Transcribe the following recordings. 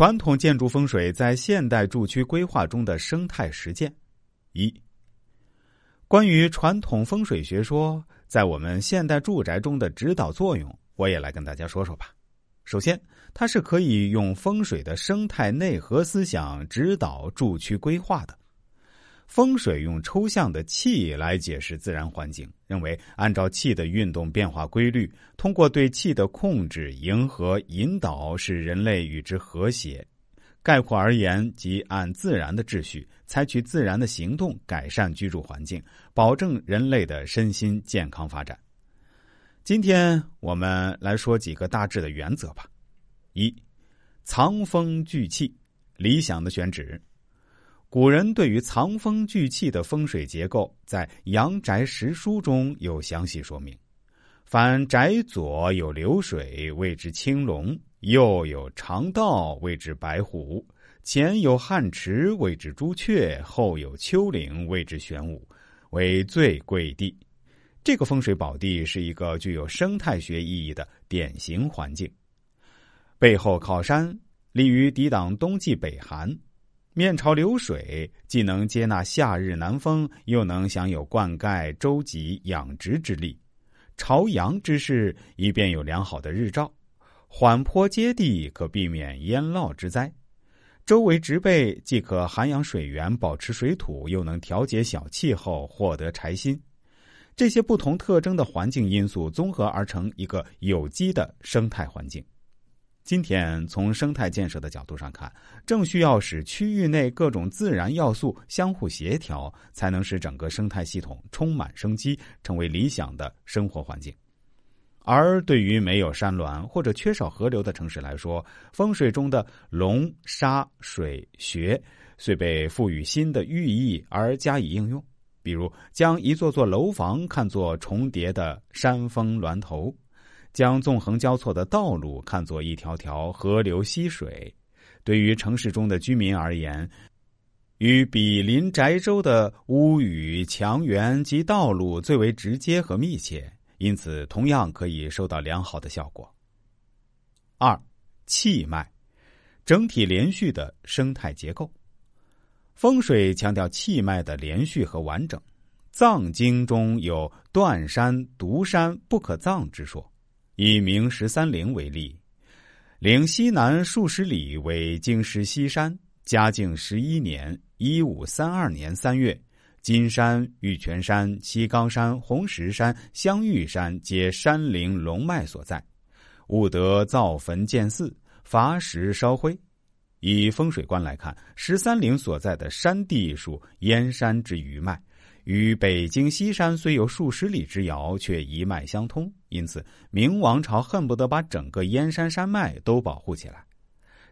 传统建筑风水在现代住区规划中的生态实践。一、关于传统风水学说在我们现代住宅中的指导作用，我也来跟大家说说吧。首先，它是可以用风水的生态内核思想指导住区规划的。风水用抽象的气来解释自然环境，认为按照气的运动变化规律，通过对气的控制、迎合、引导，使人类与之和谐。概括而言，即按自然的秩序，采取自然的行动，改善居住环境，保证人类的身心健康发展。今天我们来说几个大致的原则吧。一，藏风聚气，理想的选址。古人对于藏风聚气的风水结构，在《阳宅实书》中有详细说明。凡宅左有流水，谓之青龙；右有长道，谓之白虎；前有汉池，谓之朱雀；后有丘陵，谓之玄武，为最贵地。这个风水宝地是一个具有生态学意义的典型环境，背后靠山，利于抵挡冬季北寒；面朝流水，既能接纳夏日南风，又能享有灌溉、周给、养殖之力；朝阳之势，以便有良好的日照；缓坡接地，可避免淹涝之灾；周围植被既可涵养水源、保持水土，又能调节小气候，获得柴薪。这些不同特征的环境因素综合而成一个有机的生态环境。今天从生态建设的角度上看，正需要使区域内各种自然要素相互协调，才能使整个生态系统充满生机，成为理想的生活环境。而对于没有山峦或者缺少河流的城市来说，风水中的龙、沙、水、穴虽被赋予新的寓意而加以应用。比如，将一座座楼房看作重叠的山峰峦头，将纵横交错的道路看作一条条河流溪水。对于城市中的居民而言，与比邻宅周的屋宇、墙垣及道路最为直接和密切，因此同样可以收到良好的效果。二，气脉，整体连续的生态结构。风水强调气脉的连续和完整，《藏经》中有断山、独山不可葬之说。以明十三陵为例，陵西南数十里为京师西山。嘉靖十一年（一五三二年）三月，金山、玉泉山、西冈山、红石山、香玉山皆山陵龙脉所在，务得造坟建寺，伐石烧灰。以风水观来看，十三陵所在的山地属燕山之余脉，与北京西山虽有数十里之遥，却一脉相通。因此，明王朝恨不得把整个燕山山脉都保护起来。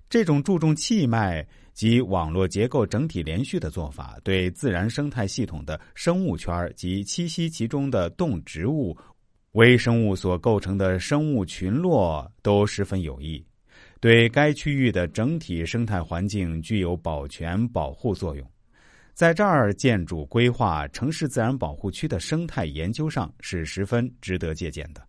这种注重气脉及网络结构整体连续的做法，对自然生态系统的生物圈及栖息其中的动植物、微生物所构成的生物群落都十分有益。对该区域的整体生态环境具有保全保护作用，在这儿建筑规划城市自然保护区的生态研究上是十分值得借鉴的。